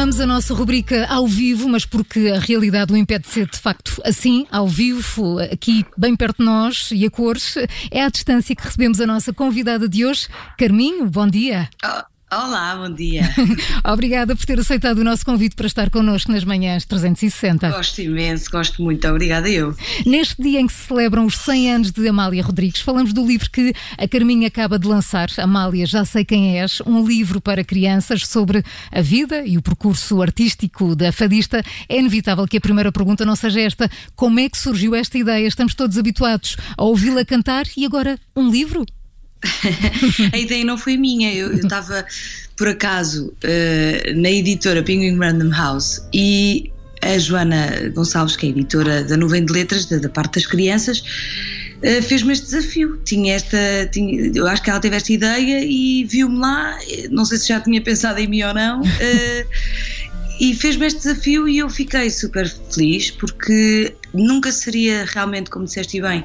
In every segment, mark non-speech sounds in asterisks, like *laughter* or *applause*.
Retomamos a nossa rubrica ao vivo, mas porque a realidade o impede de ser de facto assim, ao vivo, aqui bem perto de nós e a cores. É à distância que recebemos a nossa convidada de hoje, Carminho. Bom dia. Olá, bom dia. *laughs* Obrigada por ter aceitado o nosso convite para estar connosco nas manhãs 360. Gosto imenso, gosto muito. Obrigada eu. Neste dia em que se celebram os 100 anos de Amália Rodrigues, falamos do livro que a Carminha acaba de lançar, Amália, Já Sei Quem És, um livro para crianças sobre a vida e o percurso artístico da fadista. É inevitável que a primeira pergunta não seja esta: como é que surgiu esta ideia? Estamos todos habituados a ouvi-la cantar e agora um livro? *laughs* a ideia não foi minha, eu estava por acaso uh, na editora Penguin Random House e a Joana Gonçalves, que é editora da Nuvem de Letras, da, da parte das crianças, uh, fez-me este desafio. Tinha esta, tinha, eu acho que ela teve esta ideia e viu-me lá, não sei se já tinha pensado em mim ou não. Uh, e fez-me este desafio e eu fiquei super feliz porque nunca seria realmente, como disseste bem,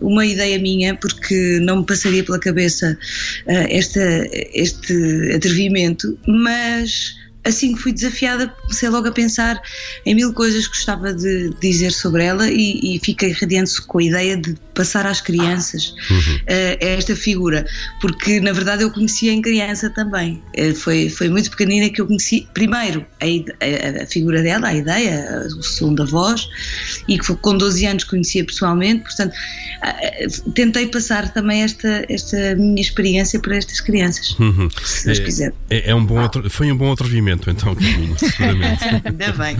uma ideia minha, porque não me passaria pela cabeça uh, esta, este atrevimento, mas assim que fui desafiada, comecei logo a pensar em mil coisas que gostava de dizer sobre ela e, e fiquei radiante com a ideia de passar às crianças uhum. uh, esta figura, porque na verdade eu conhecia em criança também. Uh, foi, foi muito pequenina que eu conheci, primeiro, a, a, a, figura dela, a ideia, o som da voz, e que foi, com 12 anos conhecia pessoalmente, portanto, uh, tentei passar também esta, esta minha experiência para estas crianças, uhum. se Deus é, quiser. É, é um bom, foi um bom atrevimento, então, Caminho, seguramente. *laughs* Ainda bem.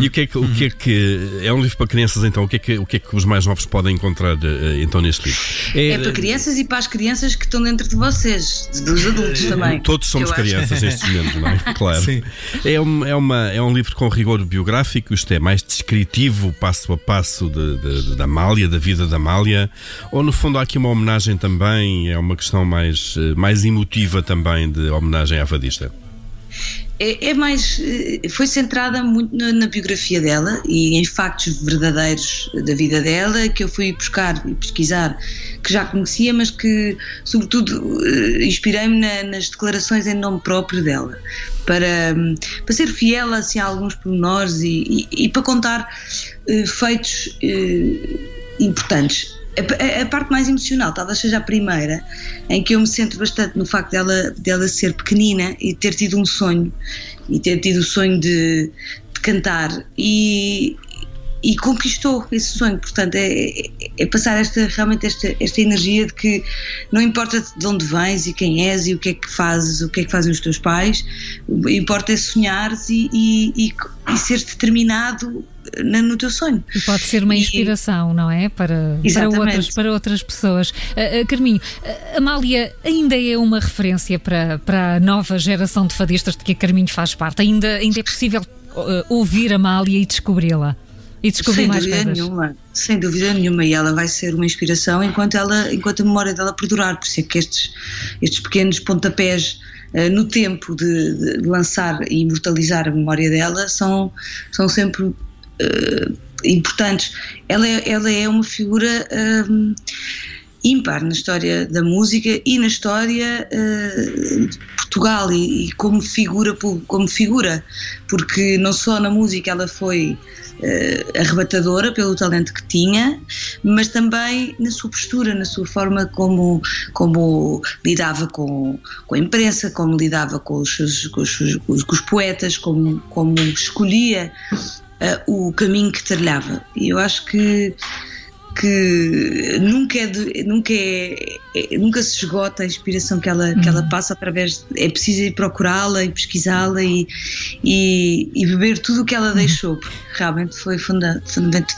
e o que, é que, o que é que. É um livro para crianças, então, o que é que, o que, é que os mais novos podem encontrar? Encontrar uh, então neste livro. É, é, para crianças e para as crianças que estão dentro de vocês, dos adultos eh, também. Todos somos crianças neste *laughs* momento, não é? Claro. Sim. É, um, é, uma, é um livro com rigor biográfico, isto é, mais descritivo, passo a passo, de, de, da Amália, da vida da Amália, ou no fundo há aqui uma homenagem também, é uma questão mais, eh, mais emotiva também de homenagem à fadista? É, é, mais. Eh, foi centrada muito na, na, biografia dela e em factos verdadeiros da vida dela que eu fui buscar e pesquisar, que já conhecia, mas que, sobretudo, eh, inspirei-me na, nas declarações em nome próprio dela, para, para ser fiel assim, a alguns pormenores e, e, e para contar uh, feitos importantes a, a, parte mais emocional talvez seja a primeira, em que eu me centro bastante no facto dela, dela ser pequenina e ter tido um sonho, e ter tido o sonho de, de cantar, e, e conquistou esse sonho. Portanto, é, é, é, passar esta, realmente esta, esta energia de que não importa de onde vens e quem és e o que é que fazes, o que é que fazem os teus pais, importa é sonhares e, e, e, e seres determinado no teu sonho. E pode ser uma inspiração, e, não é? Para, para, outras, para outras pessoas. Uh, uh, Carminho, uh, Amália ainda é uma referência para, para a nova geração de fadistas de que a Carminho faz parte. Ainda, ainda é possível ouvir Amália e descobri-la? E descobrir sem mais dúvida coisas. nenhuma, sem dúvida nenhuma, e ela vai ser uma inspiração enquanto, ela, enquanto a memória dela perdurar, por isso é que estes, estes pequenos pontapés no tempo de, de, lançar e imortalizar a memória dela são, são sempre uh, importantes. Ela é, ela é uma figura uh, ímpar na história da música e na história uh, de Portugal e, e, como figura como figura porque não só na música ela foi uh, arrebatadora pelo talento que tinha mas também na sua postura na sua forma como como lidava com, com a imprensa como lidava com os, com os, com os, com os poetas como como escolhia uh, o caminho que trilhava. E eu acho que que nunca é, de, nunca é, é, nunca se esgota a inspiração que ela, uhum. que ela uhum. passa através de, é preciso ir procurá-la e pesquisá-la e, e, e, beber tudo o que ela uhum. deixou porque realmente foi funda,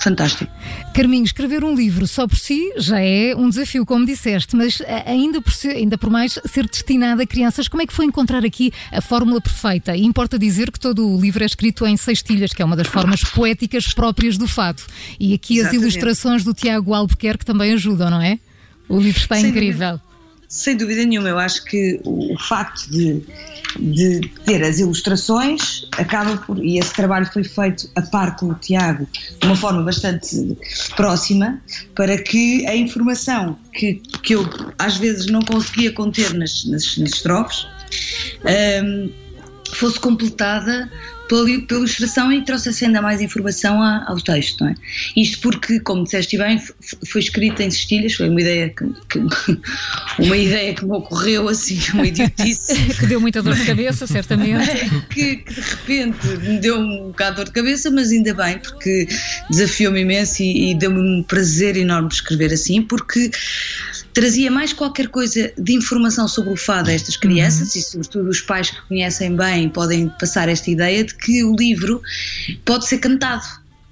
fantástico Carminho, escrever um livro só por si já é um desafio, como disseste mas ainda por, si, ainda por mais ser destinado a crianças, como é que foi encontrar aqui a fórmula perfeita? E importa dizer que todo o livro é escrito em sextilhas, que é uma das formas poéticas próprias do fado e aqui Exatamente. as ilustrações do teatro Tiago Albuquerque também ajudam, não é? O livro está sem incrível. Dúvida, sem dúvida nenhuma, eu acho que o, o facto de, de, ter as ilustrações acaba por. E esse trabalho foi feito a par com o Tiago de uma forma bastante próxima, para que a informação que, que eu às vezes não conseguia conter nas, nas, nas estrofes. Um, fosse completada pela, pela ilustração e trouxesse ainda mais informação a, ao texto, não é? Isto porque, como disseste bem, foi escrita em cestilhas, foi uma ideia que, que *laughs* uma ideia que me ocorreu assim, uma idiotice. *laughs* que deu muita dor de cabeça, certamente. *laughs* que, que, de repente me deu um bocado de dor de cabeça, mas ainda bem, porque desafiou-me imenso e, e deu-me um prazer enorme escrever assim, porque trazia mais qualquer coisa de informação sobre o fado a estas crianças uhum. e, sobretudo, os pais que conhecem bem podem passar esta ideia de que o livro pode ser cantado,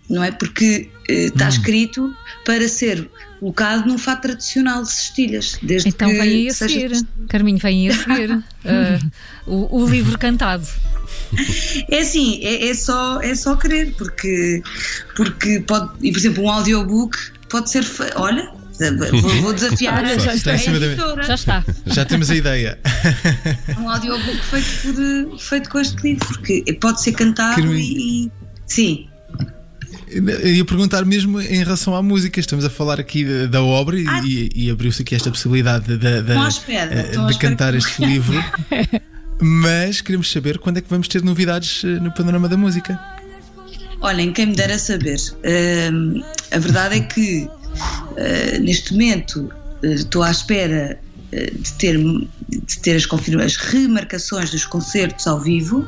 não é? Porque eh, está uhum. escrito para ser colocado num fato tradicional de cestilhas. Desde então que vem aí a seguir, seja... Carminho, vem aí a seguir uh, *laughs* o, o livro cantado. É assim, é, é, só, é só querer, porque, porque pode, e por exemplo, um audiobook pode ser, olha, Vou, desafiar a já, está, já está. Já temos a ideia. *laughs* Um audiobook feito, por, feito com este livro, porque pode ser cantado e, e. Sim. Eu ia perguntar mesmo em relação à música, estamos a falar aqui da, da obra ah. e, e abriu-se aqui esta possibilidade de, de, de, de cantar este livro. *laughs* Mas queremos saber quando é que vamos ter novidades eh, no panorama da música. Olhem, quem me dera saber. Uh, a verdade é que uh, neste momento uh, estou à espera uh, de ter, de ter as, as remarcações dos concertos ao vivo,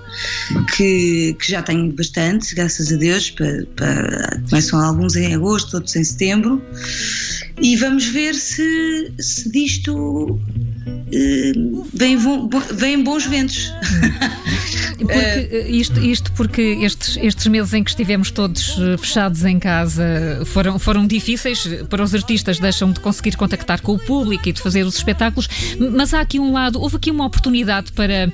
que, que já tenho bastante, graças a Deus. Para, para, começam alguns em agosto, outros em setembro. E vamos ver se, se disto vem, vem bons ventos. Porque, eh, *laughs* isto, isto porque estes, estes meses em que estivemos todos eh, fechados em casa foram, foram difíceis para os artistas, deixam de conseguir contactar com o público e de fazer os espetáculos, mas há aqui um lado, houve aqui uma oportunidade para,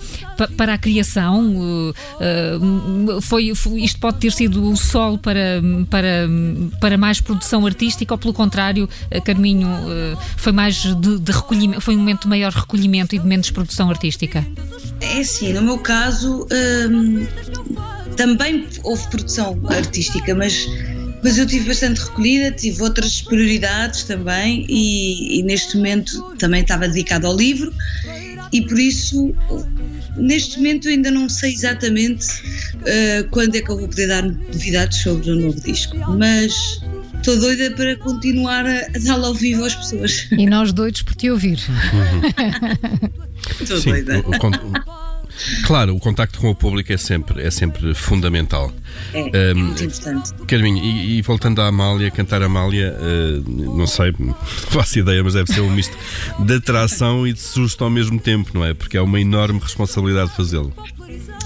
para a criação, eh, foi, foi isto pode ter sido o sol para, para, para mais produção artística ou pelo contrário, Carminho, foi mais de, de recolhimento, foi um momento de maior recolhimento e de menos produção artística? É sim, no meu caso hum, também houve produção artística, mas, mas eu tive bastante recolhida, tive outras prioridades também e, e neste momento também estava dedicado ao livro e por isso neste momento ainda não sei exatamente uh, quando é que eu vou poder dar novidades sobre o novo disco, mas estou doida para continuar a, dar ao vivo às pessoas. E nós doidos por te ouvir. Estou doida. O, o, Claro, o contacto com o público é sempre, é sempre fundamental. É, um, é muito importante. Carminho, e, e, voltando à Amália, cantar a Amália, uh, não sei, não *laughs* faço ideia, mas deve ser um misto de atração e de susto ao mesmo tempo, não é? Porque é uma enorme responsabilidade fazê-lo.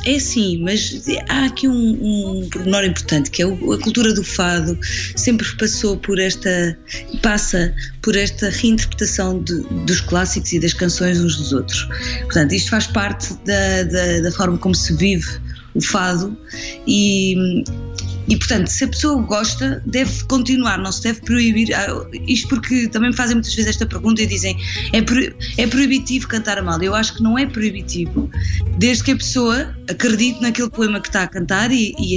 É sim, mas há aqui um, um pormenor importante que é a cultura do fado sempre passou por esta passa por esta reinterpretação de, dos clássicos e das canções uns dos outros. Portanto, isto faz parte da, da, da forma como se vive o fado e, e, portanto, se a pessoa gosta, deve continuar, não se deve proibir. Ah, isto porque também me fazem muitas vezes esta pergunta e dizem é, pro, é proibitivo cantar a mal. Eu acho que não é proibitivo, desde que a pessoa acredite naquele poema que está a cantar e, e,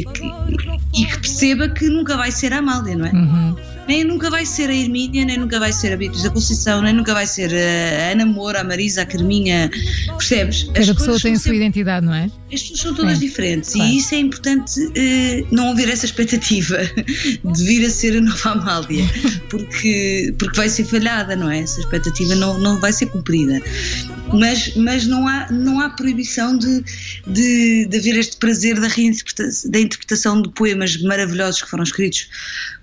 e que perceba que nunca vai ser a Amália, não é? Uhum nem nunca vai ser a Hermínia, nem nunca vai ser a Beatriz da Conceição, nem nunca vai ser a Ana Moura, a Marisa, a Carminha, percebes? Cada pessoa tem a sua identidade, não é? As pessoas são todas diferentes claro. e isso é importante uh, não haver essa expectativa *laughs* de vir a ser a nova Amália, porque, porque vai ser falhada, não é? Essa expectativa não, não vai ser cumprida. Mas, mas não, há, não há proibição de, de, de haver este prazer da, reinterpretação, da interpretação de poemas maravilhosos que foram escritos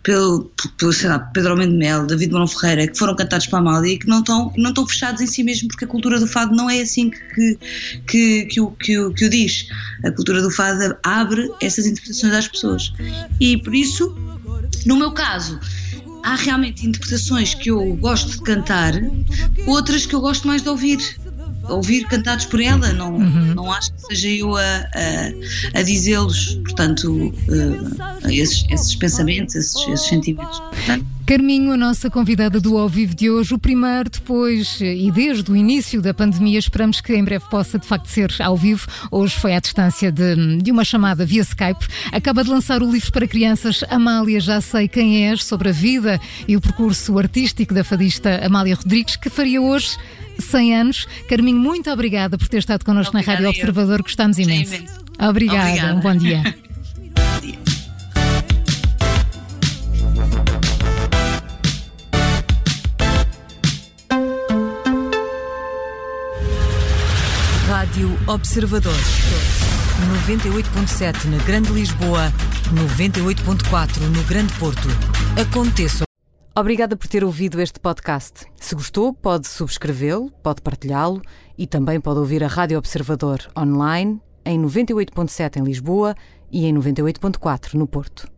pelo, pelo sei lá, Pedro Almeida Mel, David Morão Ferreira, que foram cantados para a Amália e que não estão, não estão fechados em si mesmo, porque a cultura do fado não é assim que, que, que, o, que, o, que o diz. A cultura do fado abre essas interpretações às pessoas. E por isso, no meu caso, há realmente interpretações que eu gosto de cantar, outras que eu gosto mais de ouvir ouvir cantados por ela, não, uhum. não acho que seja eu a, a, a dizê-los, portanto, uh, esses, esses, pensamentos, esses, esses sentimentos. Carminho, a nossa convidada do ao vivo de hoje, o primeiro depois e desde o início da pandemia, esperamos que em breve possa de facto ser ao vivo. Hoje foi à distância de, de uma chamada via Skype. Acaba de lançar o livro para crianças Amália Já Sei Quem És, sobre a vida e o percurso artístico da fadista Amália Rodrigues, que faria hoje 100 anos. Carminho, muito obrigada por ter estado connosco obrigada na Rádio Observador, gostamos imenso. Obrigada, Obrigada. um bom dia. *laughs* Observador. 98.7 na Grande Lisboa, 98.4 no Grande Porto. Aconteça. Obrigada por ter ouvido este podcast. Se gostou, pode subscrevê-lo, pode partilhá-lo e também pode ouvir a Rádio Observador online em 98.7 em Lisboa e em 98.4 no Porto.